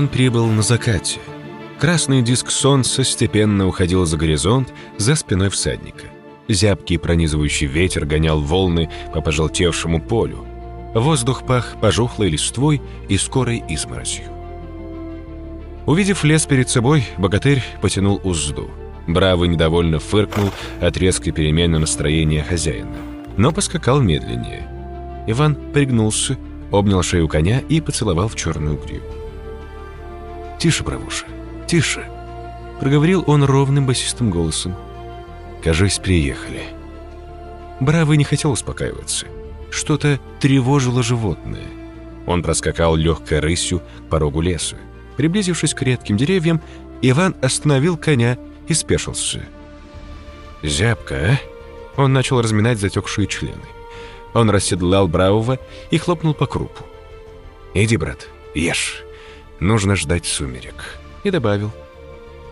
Он прибыл на закате. Красный диск солнца степенно уходил за горизонт за спиной всадника. Зябкий пронизывающий ветер гонял волны по пожелтевшему полю. Воздух пах пожухлой листвой и скорой изморозью. Увидев лес перед собой, богатырь потянул узду. Бравый недовольно фыркнул от резкой перемены настроения хозяина, но поскакал медленнее. Иван пригнулся, обнял шею коня и поцеловал в черную гриву. «Тише, бравуша, тише!» Проговорил он ровным басистым голосом. «Кажись, приехали». Бравый не хотел успокаиваться. Что-то тревожило животное. Он проскакал легкой рысью к порогу леса. Приблизившись к редким деревьям, Иван остановил коня и спешился. «Зябко, а?» Он начал разминать затекшие члены. Он расседлал Бравого и хлопнул по крупу. «Иди, брат, ешь. Нужно ждать сумерек». И добавил.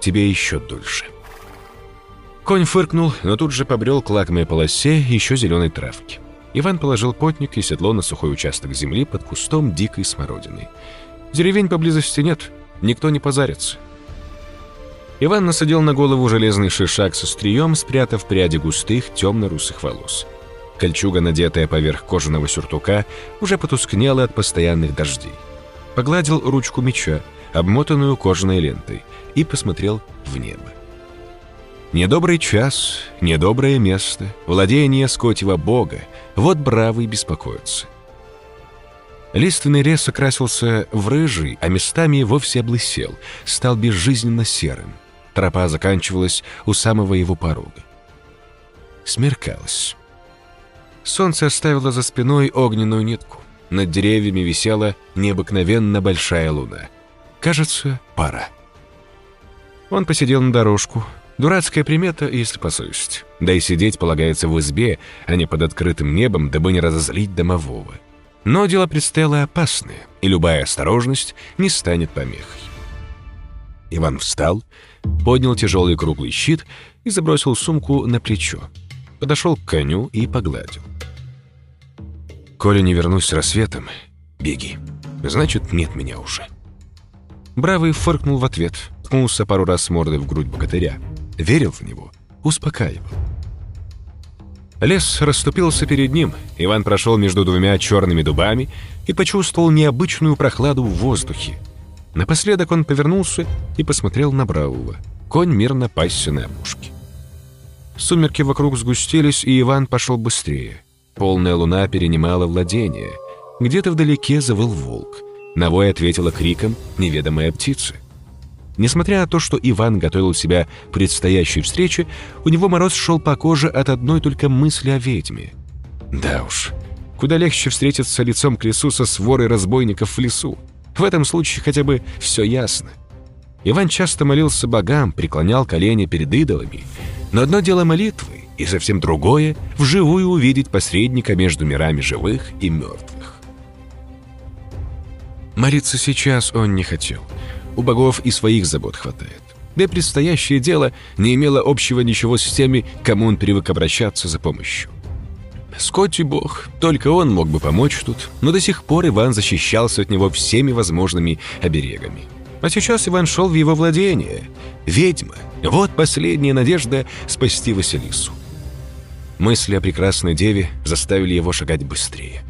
«Тебе еще дольше». Конь фыркнул, но тут же побрел к лакомой полосе еще зеленой травки. Иван положил потник и седло на сухой участок земли под кустом дикой смородины. Деревень поблизости нет, никто не позарится. Иван насадил на голову железный шишак со стрием, спрятав пряди густых темно-русых волос. Кольчуга, надетая поверх кожаного сюртука, уже потускнела от постоянных дождей. Погладил ручку меча, обмотанную кожаной лентой, и посмотрел в небо. Недобрый час, недоброе место, владение скотьего бога, вот бравый беспокоится. Лиственный лес окрасился в рыжий, а местами вовсе облысел, стал безжизненно серым. Тропа заканчивалась у самого его порога. Смеркалось. Солнце оставило за спиной огненную нитку. Над деревьями висела необыкновенно большая луна. Кажется, пора. Он посидел на дорожку. Дурацкая примета, если по совести. Да и сидеть полагается в избе, а не под открытым небом, дабы не разозлить домового. Но дело предстояло опасное, и любая осторожность не станет помехой. Иван встал, поднял тяжелый круглый щит и забросил сумку на плечо. Подошел к коню и погладил. «Коли не вернусь с рассветом, беги. Значит, нет меня уже». Бравый фыркнул в ответ, ткнулся пару раз мордой в грудь богатыря. Верил в него, успокаивал. Лес расступился перед ним. Иван прошел между двумя черными дубами и почувствовал необычную прохладу в воздухе. Напоследок он повернулся и посмотрел на Бравого. Конь мирно пасся на опушке. Сумерки вокруг сгустились, и Иван пошел быстрее. Полная луна перенимала владение. Где-то вдалеке завыл волк. На вой ответила криком неведомая птица. Несмотря на то, что Иван готовил себя к предстоящей встрече, у него мороз шел по коже от одной только мысли о ведьме. Да уж, куда легче встретиться лицом к лесу со сворой разбойников в лесу. В этом случае хотя бы все ясно. Иван часто молился богам, преклонял колени перед идолами. Но одно дело молитвы, и совсем другое — вживую увидеть посредника между мирами живых и мертвых. Молиться сейчас он не хотел — у богов и своих забот хватает. Да и предстоящее дело не имело общего ничего с теми, кому он привык обращаться за помощью. Скотти бог, только он мог бы помочь тут, но до сих пор Иван защищался от него всеми возможными оберегами. А сейчас Иван шел в его владение. Ведьма. Вот последняя надежда спасти Василису. Мысли о прекрасной деве заставили его шагать быстрее.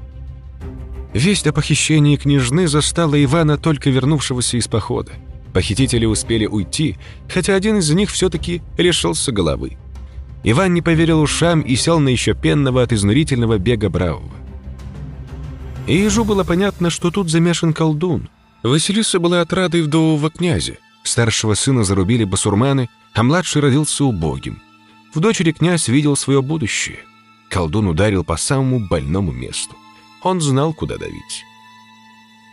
Весть о похищении княжны застала Ивана, только вернувшегося из похода. Похитители успели уйти, хотя один из них все-таки лишился головы. Иван не поверил ушам и сел на еще пенного от изнурительного бега Бравого. И ежу было понятно, что тут замешан колдун. Василиса была отрадой вдового князя. Старшего сына зарубили басурманы, а младший родился убогим. В дочери князь видел свое будущее. Колдун ударил по самому больному месту. Он знал, куда давить.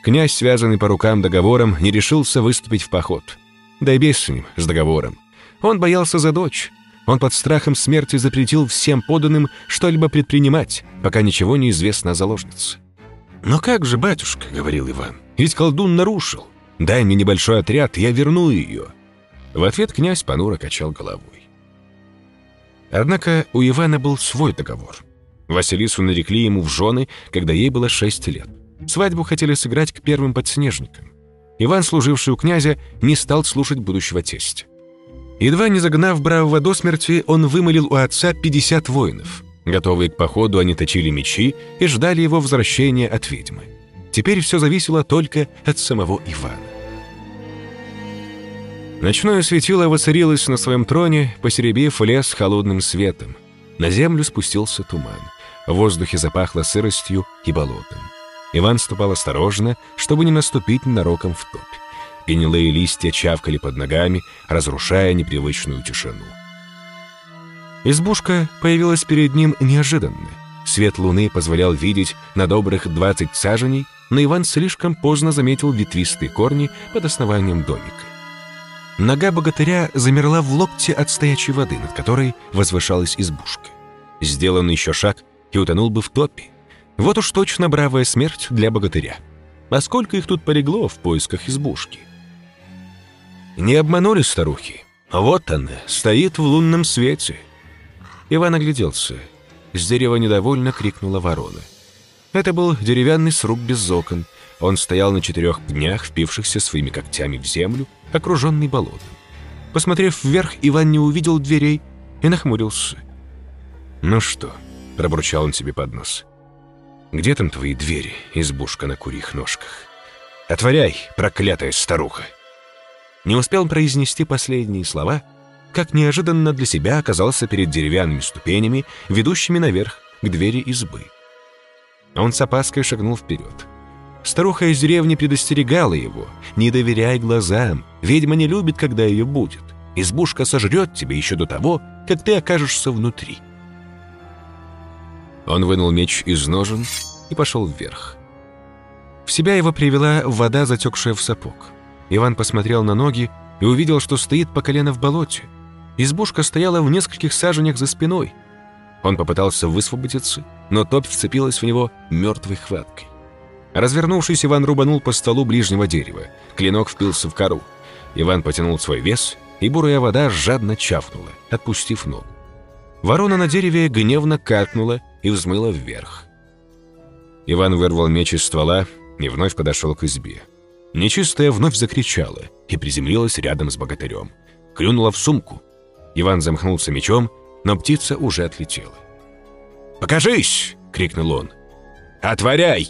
Князь, связанный по рукам договором, не решился выступить в поход. Да и без с ним, с договором. Он боялся за дочь. Он под страхом смерти запретил всем поданным что-либо предпринимать, пока ничего не известно о заложнице. «Но как же, батюшка?» — говорил Иван. «Ведь колдун нарушил. Дай мне небольшой отряд, я верну ее». В ответ князь понуро качал головой. Однако у Ивана был свой договор — Василису нарекли ему в жены, когда ей было шесть лет. Свадьбу хотели сыграть к первым подснежникам. Иван, служивший у князя, не стал слушать будущего тестя. Едва не загнав бравого до смерти, он вымолил у отца 50 воинов. Готовые к походу, они точили мечи и ждали его возвращения от ведьмы. Теперь все зависело только от самого Ивана. Ночное светило воцарилось на своем троне, посеребив лес холодным светом. На землю спустился туман. В воздухе запахло сыростью и болотом. Иван ступал осторожно, чтобы не наступить ненароком в топь. Гнилые листья чавкали под ногами, разрушая непривычную тишину. Избушка появилась перед ним неожиданно. Свет луны позволял видеть на добрых 20 саженей, но Иван слишком поздно заметил ветвистые корни под основанием домика. Нога богатыря замерла в локте от стоячей воды, над которой возвышалась избушка. Сделан еще шаг, и утонул бы в топе. Вот уж точно бравая смерть для богатыря. А сколько их тут полегло в поисках избушки? Не обманули старухи. Вот она, стоит в лунном свете. Иван огляделся. С дерева недовольно крикнула ворона. Это был деревянный сруб без окон. Он стоял на четырех пнях, впившихся своими когтями в землю, окруженный болотом. Посмотрев вверх, Иван не увидел дверей и нахмурился. «Ну что?» — пробурчал он себе под нос. Где там твои двери, избушка на курьих ножках? Отворяй, проклятая старуха!» Не успел произнести последние слова, как неожиданно для себя оказался перед деревянными ступенями, ведущими наверх к двери избы. Он с опаской шагнул вперед. Старуха из деревни предостерегала его. «Не доверяй глазам, ведьма не любит, когда ее будет. Избушка сожрет тебя еще до того, как ты окажешься внутри». Он вынул меч из ножен и пошел вверх. В себя его привела вода, затекшая в сапог. Иван посмотрел на ноги и увидел, что стоит по колено в болоте. Избушка стояла в нескольких саженях за спиной. Он попытался высвободиться, но топь вцепилась в него мертвой хваткой. Развернувшись, Иван рубанул по столу ближнего дерева. Клинок впился в кору. Иван потянул свой вес, и бурая вода жадно чавкнула, отпустив ногу. Ворона на дереве гневно каркнула и взмыла вверх. Иван вырвал меч из ствола и вновь подошел к избе. Нечистая вновь закричала и приземлилась рядом с богатырем. Клюнула в сумку. Иван замахнулся мечом, но птица уже отлетела. «Покажись!» — крикнул он. «Отворяй!»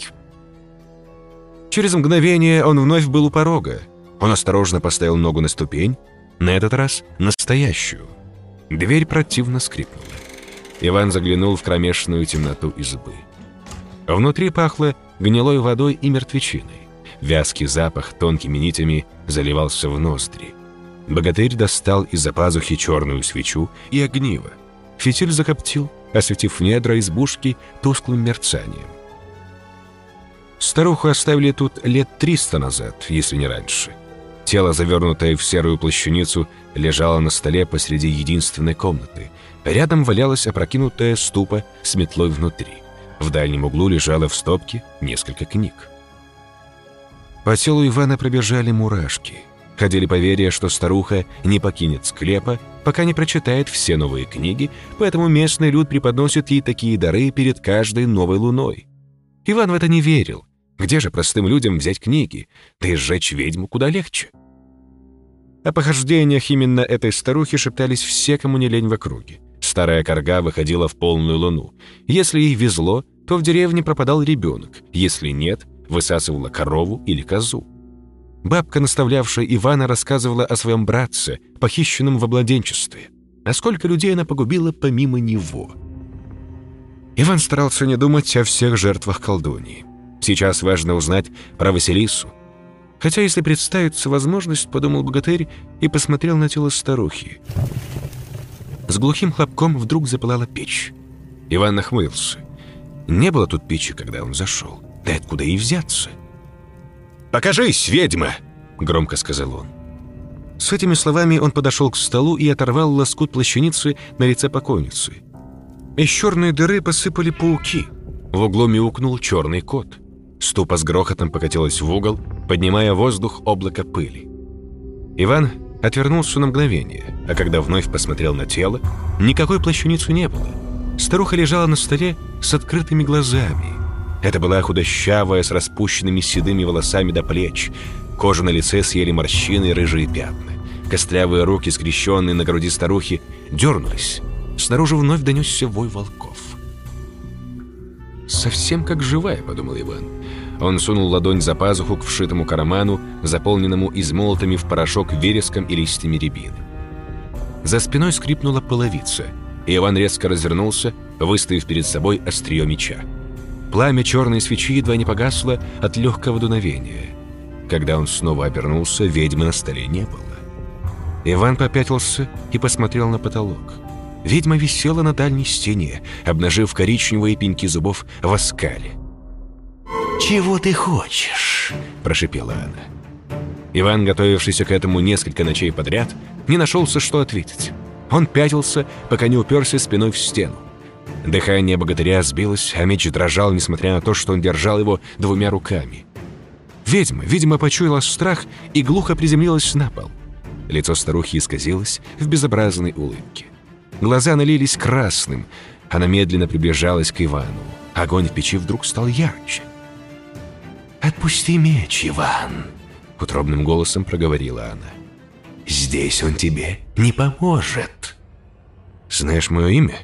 Через мгновение он вновь был у порога. Он осторожно поставил ногу на ступень, на этот раз настоящую. Дверь противно скрипнула. Иван заглянул в кромешную темноту избы. Внутри пахло гнилой водой и мертвечиной. Вязкий запах тонкими нитями заливался в ноздри. Богатырь достал из-за пазухи черную свечу и огниво. Фитиль закоптил, осветив недра избушки тусклым мерцанием. Старуху оставили тут лет триста назад, если не раньше. Тело, завернутое в серую плащаницу, лежало на столе посреди единственной комнаты. Рядом валялась опрокинутая ступа с метлой внутри. В дальнем углу лежало в стопке несколько книг. По телу Ивана пробежали мурашки. Ходили поверья, что старуха не покинет склепа, пока не прочитает все новые книги, поэтому местный люд преподносит ей такие дары перед каждой новой луной. Иван в это не верил. Где же простым людям взять книги? Да и сжечь ведьму куда легче. О похождениях именно этой старухи шептались все, кому не лень в округе. Старая корга выходила в полную луну. Если ей везло, то в деревне пропадал ребенок. Если нет, высасывала корову или козу. Бабка, наставлявшая Ивана, рассказывала о своем братце, похищенном в обладенчестве. А сколько людей она погубила помимо него. Иван старался не думать о всех жертвах колдуньи. Сейчас важно узнать про Василису, Хотя, если представится возможность, подумал богатырь и посмотрел на тело старухи. С глухим хлопком вдруг запылала печь. Иван нахмурился. Не было тут печи, когда он зашел. Да откуда и взяться? «Покажись, ведьма!» — громко сказал он. С этими словами он подошел к столу и оторвал лоскут плащаницы на лице покойницы. Из черной дыры посыпали пауки. В углу мяукнул черный кот. Ступа с грохотом покатилась в угол, поднимая воздух облако пыли. Иван отвернулся на мгновение, а когда вновь посмотрел на тело, никакой плащаницы не было. Старуха лежала на столе с открытыми глазами. Это была худощавая, с распущенными седыми волосами до плеч. Кожу на лице съели морщины и рыжие пятна. Костлявые руки, скрещенные на груди старухи, дернулись. Снаружи вновь донесся вой волков. «Совсем как живая», — подумал Иван. Он сунул ладонь за пазуху к вшитому карману, заполненному измолотыми в порошок вереском и листьями рябины. За спиной скрипнула половица, и Иван резко развернулся, выставив перед собой острие меча. Пламя черной свечи едва не погасло от легкого дуновения. Когда он снова обернулся, ведьмы на столе не было. Иван попятился и посмотрел на потолок. Ведьма висела на дальней стене, обнажив коричневые пеньки зубов в оскале. «Чего ты хочешь?» – прошипела она. Иван, готовившийся к этому несколько ночей подряд, не нашелся, что ответить. Он пятился, пока не уперся спиной в стену. Дыхание богатыря сбилось, а меч дрожал, несмотря на то, что он держал его двумя руками. Ведьма, видимо, почуяла страх и глухо приземлилась на пол. Лицо старухи исказилось в безобразной улыбке. Глаза налились красным. Она медленно приближалась к Ивану. Огонь в печи вдруг стал ярче. «Отпусти меч, Иван!» — утробным голосом проговорила она. «Здесь он тебе не поможет!» «Знаешь мое имя?»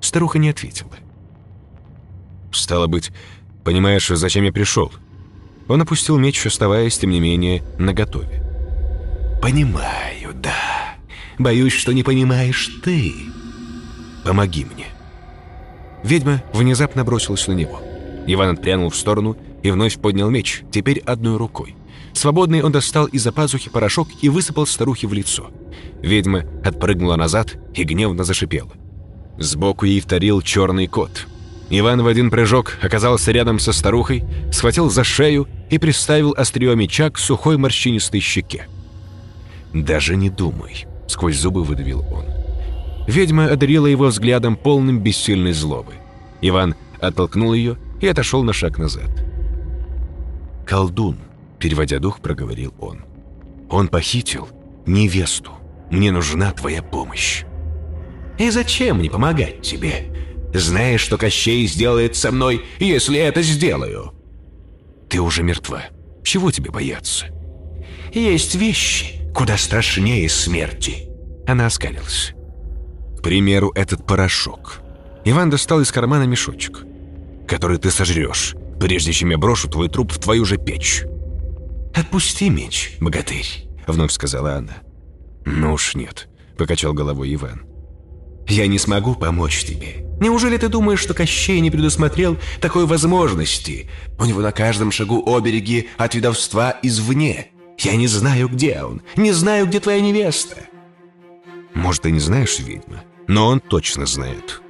Старуха не ответила. «Стало быть, понимаешь, зачем я пришел?» Он опустил меч, оставаясь, тем не менее, наготове. «Понимаю. Боюсь, что не понимаешь ты. Помоги мне». Ведьма внезапно бросилась на него. Иван отпрянул в сторону и вновь поднял меч, теперь одной рукой. Свободный он достал из-за пазухи порошок и высыпал старухе в лицо. Ведьма отпрыгнула назад и гневно зашипела. Сбоку ей вторил черный кот. Иван в один прыжок оказался рядом со старухой, схватил за шею и приставил острие меча к сухой морщинистой щеке. «Даже не думай», — сквозь зубы выдавил он. Ведьма одарила его взглядом полным бессильной злобы. Иван оттолкнул ее и отошел на шаг назад. «Колдун», — переводя дух, проговорил он. «Он похитил невесту. Мне нужна твоя помощь». «И зачем мне помогать тебе? Знаешь, что Кощей сделает со мной, если это сделаю?» «Ты уже мертва. Чего тебе бояться?» «Есть вещи, куда страшнее смерти». Она оскалилась. К примеру, этот порошок. Иван достал из кармана мешочек, который ты сожрешь, прежде чем я брошу твой труп в твою же печь. «Отпусти меч, богатырь», — вновь сказала она. «Ну уж нет», — покачал головой Иван. «Я не смогу помочь тебе. Неужели ты думаешь, что Кощей не предусмотрел такой возможности? У него на каждом шагу обереги от ведовства извне. Я не знаю, где он, не знаю, где твоя невеста». «Может, ты не знаешь, ведьма, но он точно знает».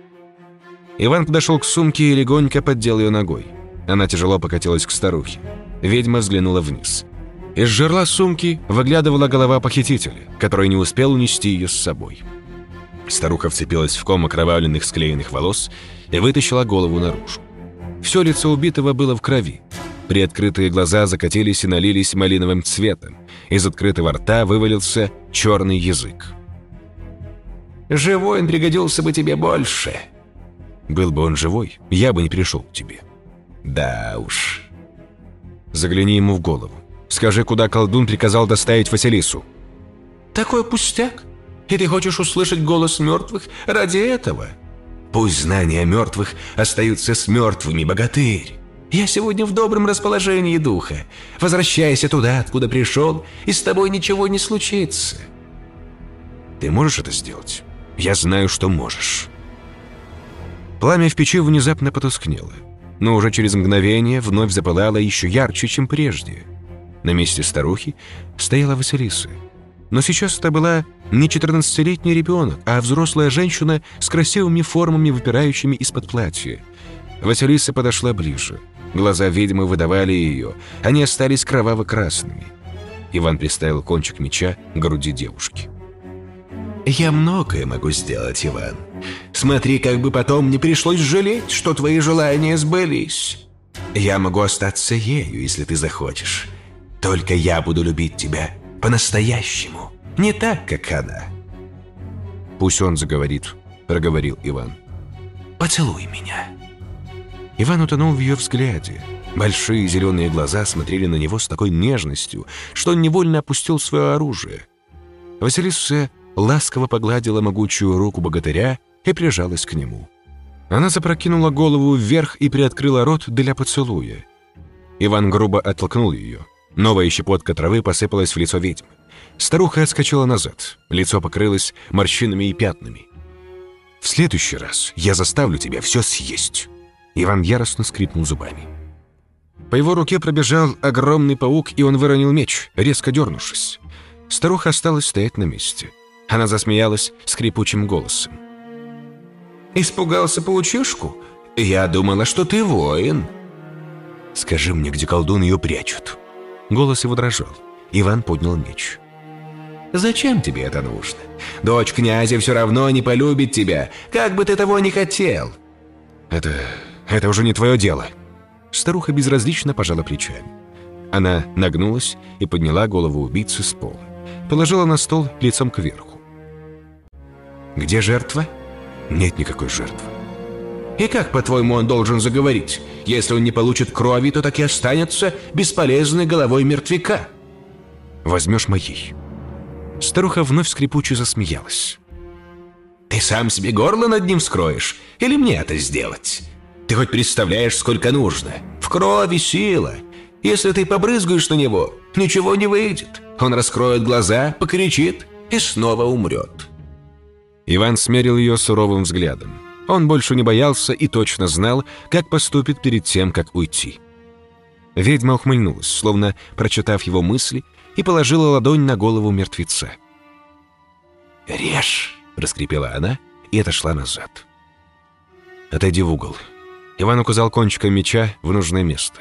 Иван подошел к сумке и легонько поддел ее ногой. Она тяжело покатилась к старухе. Ведьма взглянула вниз. Из жерла сумки выглядывала голова похитителя, который не успел унести ее с собой. Старуха вцепилась в ком окровавленных склеенных волос и вытащила голову наружу. Все лицо убитого было в крови. Приоткрытые глаза закатились и налились малиновым цветом. Из открытого рта вывалился черный язык. «Живой он пригодился бы тебе больше». «Был бы он живой, я бы не пришел к тебе». «Да уж». «Загляни ему в голову. Скажи, куда колдун приказал доставить Василису». «Такой пустяк? И ты хочешь услышать голос мертвых ради этого? Пусть знания мертвых остаются с мертвыми, богатырь. Я сегодня в добром расположении духа. Возвращайся туда, откуда пришел, и с тобой ничего не случится». «Ты можешь это сделать? Я знаю, что можешь». Пламя в печи внезапно потускнело, но уже через мгновение вновь запылало еще ярче, чем прежде. На месте старухи стояла Василиса. Но сейчас это была не 14-летний ребенок, а взрослая женщина с красивыми формами, выпирающими из-под платья. Василиса подошла ближе. Глаза ведьмы выдавали ее, они остались кроваво-красными. Иван приставил кончик меча к груди девушки. «Я многое могу сделать, Иван. Смотри, как бы потом не пришлось жалеть, что твои желания сбылись. Я могу остаться ею, если ты захочешь. Только я буду любить тебя по-настоящему, не так, как она». «Пусть он заговорит», — проговорил Иван. «Поцелуй меня». Иван утонул в ее взгляде. Большие зеленые глаза смотрели на него с такой нежностью, что он невольно опустил свое оружие. Василиса ласково погладила могучую руку богатыря и прижалась к нему. Она запрокинула голову вверх и приоткрыла рот для поцелуя. Иван грубо оттолкнул ее. Новая щепотка травы посыпалась в лицо ведьмы. Старуха отскочила назад. Лицо покрылось морщинами и пятнами. «В следующий раз я заставлю тебя все съесть!» Иван яростно скрипнул зубами. По его руке пробежал огромный паук, и он выронил меч, резко дернувшись. Старуха осталась стоять на месте. Она засмеялась скрипучим голосом. «Испугался паучишку? Я думала, что ты воин». «Скажи мне, где колдун ее прячут?» Голос его дрожал. Иван поднял меч. «Зачем тебе это нужно? Дочь князя все равно не полюбит тебя, как бы ты того не хотел». «Это... это уже не твое дело». Старуха безразлично пожала плечами. Она нагнулась и подняла голову убийцы с пола. Положила на стол лицом кверху. «Где жертва?» «Нет никакой жертвы». «И как, по-твоему, он должен заговорить? Если он не получит крови, то так и останется бесполезной головой мертвяка». «Возьмешь моей». Старуха вновь скрипуче засмеялась. «Ты сам себе горло над ним вскроешь? Или мне это сделать? Ты хоть представляешь, сколько нужно? В крови сила. Если ты побрызгаешь на него, ничего не выйдет. Он раскроет глаза, покричит и снова умрет». Иван смерил ее суровым взглядом. Он больше не боялся и точно знал, как поступит перед тем, как уйти. Ведьма ухмыльнулась, словно прочитав его мысли, и положила ладонь на голову мертвеца. «Режь!» — раскрепела она и отошла назад. «Отойди в угол». Иван указал кончиком меча в нужное место.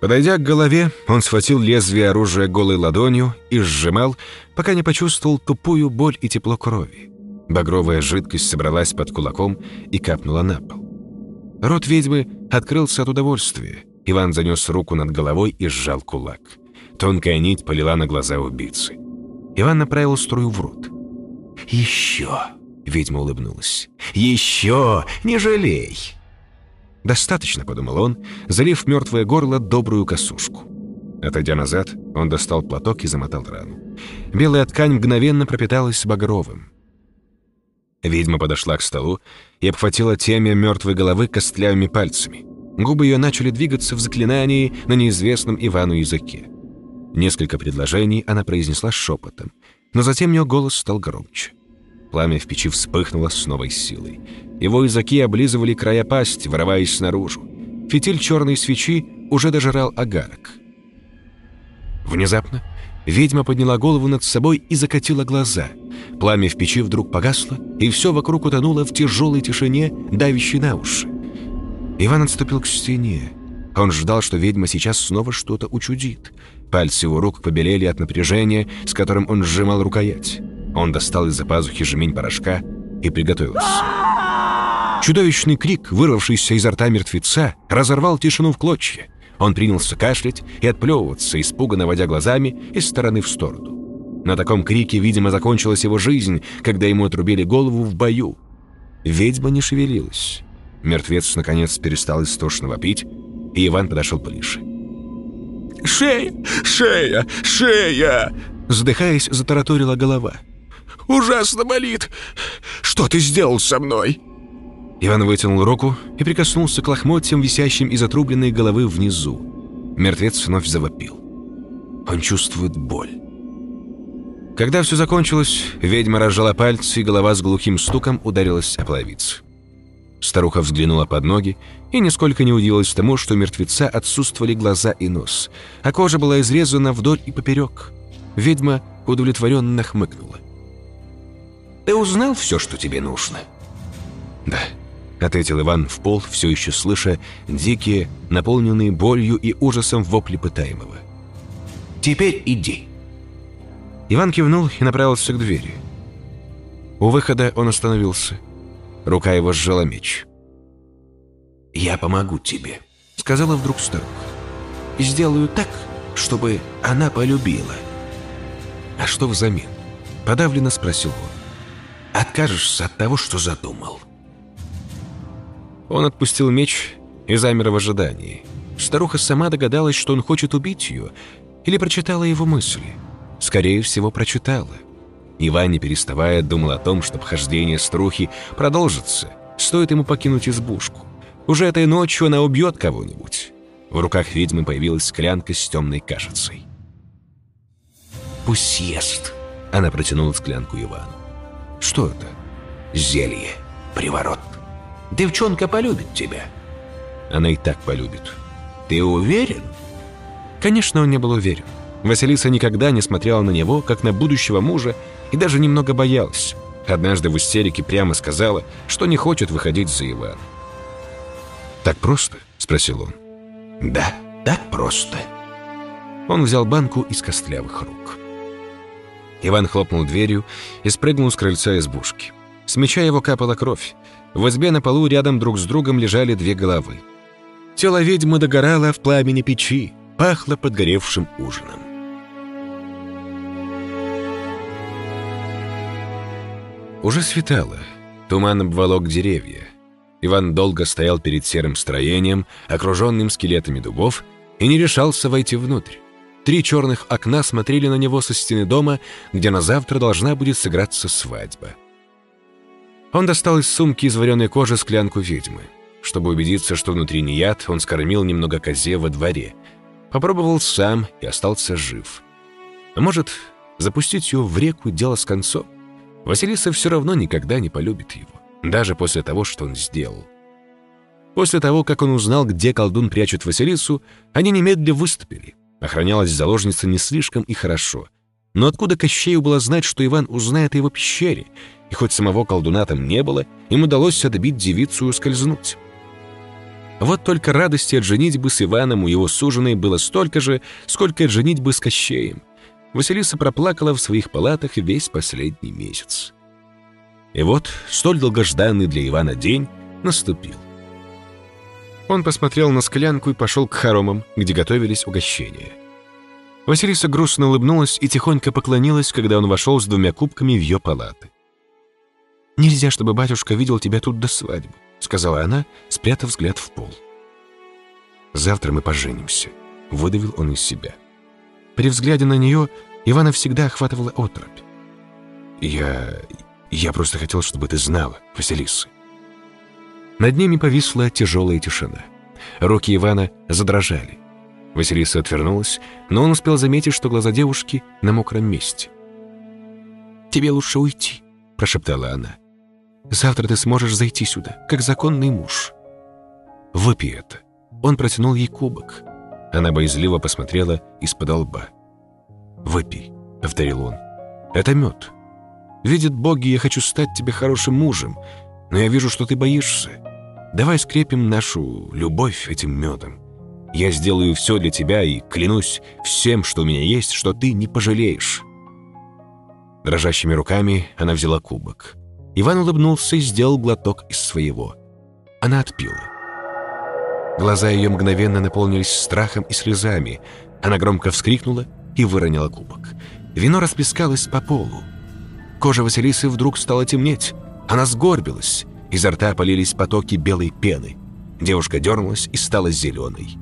Подойдя к голове, он схватил лезвие оружия голой ладонью и сжимал, пока не почувствовал тупую боль и тепло крови. Багровая жидкость собралась под кулаком и капнула на пол. Рот ведьмы открылся от удовольствия. Иван занес руку над головой и сжал кулак. Тонкая нить полила на глаза убийцы. Иван направил струю в рот. «Еще!» — ведьма улыбнулась. «Еще! Не жалей!» «Достаточно», — подумал он, залив мертвое горло добрую косушку. Отойдя назад, он достал платок и замотал рану. Белая ткань мгновенно пропиталась багровым. Ведьма подошла к столу и обхватила темя мертвой головы костлявыми пальцами. Губы ее начали двигаться в заклинании на неизвестном Ивану языке. Несколько предложений она произнесла шепотом, но затем ее голос стал громче. Пламя в печи вспыхнуло с новой силой. Его языки облизывали края пасти, вырываясь наружу. Фитиль черной свечи уже дожирал агарок. Внезапно ведьма подняла голову над собой и закатила глаза. Пламя в печи вдруг погасло, и все вокруг утонуло в тяжелой тишине, давящей на уши. Иван отступил к стене. Он ждал, что ведьма сейчас снова что-то учудит. Пальцы его рук побелели от напряжения, с которым он сжимал рукоять. Он достал из-за пазухи жемень порошка и приготовился. Чудовищный крик, вырвавшийся изо рта мертвеца, разорвал тишину в клочья. Он принялся кашлять и отплевываться, испуганно водя глазами из стороны в сторону. На таком крике, видимо, закончилась его жизнь, когда ему отрубили голову в бою. Ведьма не шевелилась. Мертвец, наконец, перестал истошно вопить, и Иван подошел ближе. «Шея! Шея! Шея!» Задыхаясь, затараторила голова. «Ужасно болит! Что ты сделал со мной?» Иван вытянул руку и прикоснулся к лохмотьям, висящим из отрубленной головы внизу. Мертвец вновь завопил. Он чувствует боль. Когда все закончилось, ведьма разжала пальцы, и голова с глухим стуком ударилась о половицу. Старуха взглянула под ноги и нисколько не удивилась тому, что у мертвеца отсутствовали глаза и нос, а кожа была изрезана вдоль и поперек. Ведьма удовлетворенно хмыкнула. «Ты узнал все, что тебе нужно?» «Да», — ответил Иван в пол, все еще слыша дикие, наполненные болью и ужасом вопли пытаемого. «Теперь иди». Иван кивнул и направился к двери. У выхода он остановился. Рука его сжала меч. «Я помогу тебе», — сказала вдруг старуха. «И сделаю так, чтобы она полюбила». «А что взамен?» — подавленно спросил он. «Откажешься от того, что задумал». Он отпустил меч и замер в ожидании. Старуха сама догадалась, что он хочет убить ее, или прочитала его мысли. Скорее всего, прочитала. Иван, не переставая, думал о том, что обхождение старухи продолжится, стоит ему покинуть избушку. Уже этой ночью она убьет кого-нибудь. В руках ведьмы появилась склянка с темной кашицей. «Пусть съест», — она протянула склянку Ивану. «Что это?» «Зелье. Приворот. Девчонка полюбит тебя». «Она и так полюбит». «Ты уверен?» Конечно, он не был уверен. Василиса никогда не смотрела на него, как на будущего мужа, и даже немного боялась. Однажды в истерике прямо сказала, что не хочет выходить за Ивана. «Так просто?» — спросил он. «Да, так просто». Он взял банку из костлявых рук. Иван хлопнул дверью и спрыгнул с крыльца избушки. С меча его капала кровь. В избе на полу рядом друг с другом лежали две головы. Тело ведьмы догорало в пламени печи, пахло подгоревшим ужином. Уже светало. Туман обволок деревья. Иван долго стоял перед серым строением, окруженным скелетами дубов, и не решался войти внутрь. Три черных окна смотрели на него со стены дома, где на завтра должна будет сыграться свадьба. Он достал из сумки из вареной кожи склянку ведьмы. Чтобы убедиться, что внутри не яд, он скормил немного козе во дворе. Попробовал сам и остался жив. А может, запустить ее в реку – дело с концом? Василиса все равно никогда не полюбит его даже после того, что он сделал. После того, как он узнал, где колдун прячет Василису, они немедленно выступили. Охранялась заложница не слишком и хорошо. Но откуда Кощею было знать, что Иван узнает о его пещере? И хоть самого колдуна там не было, им удалось отбить девицу и ускользнуть. Вот только радости от женитьбы с Иваном у его суженой было столько же, сколько от женитьбы с Кощеем. Василиса проплакала в своих палатах весь последний месяц. И вот столь долгожданный для Ивана день наступил. Он посмотрел на склянку и пошел к хоромам, где готовились угощения. Василиса грустно улыбнулась и тихонько поклонилась, когда он вошел с двумя кубками в ее палаты. «Нельзя, чтобы батюшка видел тебя тут до свадьбы», — сказала она, спрятав взгляд в пол. «Завтра мы поженимся», — выдавил он из себя. При взгляде на нее Ивана всегда охватывала отрубь. «Я... Я просто хотел, чтобы ты знала, Василиса». Над ними повисла тяжелая тишина. Руки Ивана задрожали. Василиса отвернулась, но он успел заметить, что глаза девушки на мокром месте. «Тебе лучше уйти», — прошептала она. «Завтра ты сможешь зайти сюда, как законный муж». «Выпей это». Он протянул ей кубок. Она боязливо посмотрела из-под лба. «Выпей», — повторил он. «Это мед. Видят боги, я хочу стать тебе хорошим мужем, но я вижу, что ты боишься. Давай скрепим нашу любовь этим медом. Я сделаю все для тебя и клянусь всем, что у меня есть, что ты не пожалеешь». Дрожащими руками она взяла кубок. Иван улыбнулся и сделал глоток из своего. Она отпила. Глаза ее мгновенно наполнились страхом и слезами. Она громко вскрикнула и выронила кубок. Вино расплескалось по полу. Кожа Василисы вдруг стала темнеть. Она сгорбилась. Изо рта полились потоки белой пены. Девушка дернулась и стала зеленой.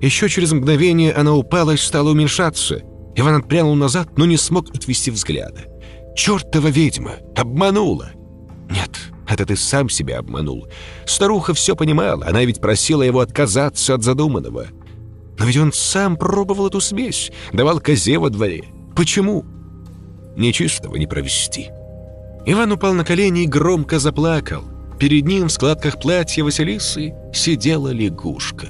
Еще через мгновение она упала и стала уменьшаться. Иван отпрянул назад, но не смог отвести взгляда. «Чертова ведьма! Обманула!» «Нет, это ты сам себя обманул. Старуха все понимала, она ведь просила его отказаться от задуманного. Но ведь он сам пробовал эту смесь, давал козе во дворе. Почему?» нечистого не провести. Иван упал на колени и громко заплакал. Перед ним в складках платья Василисы сидела лягушка.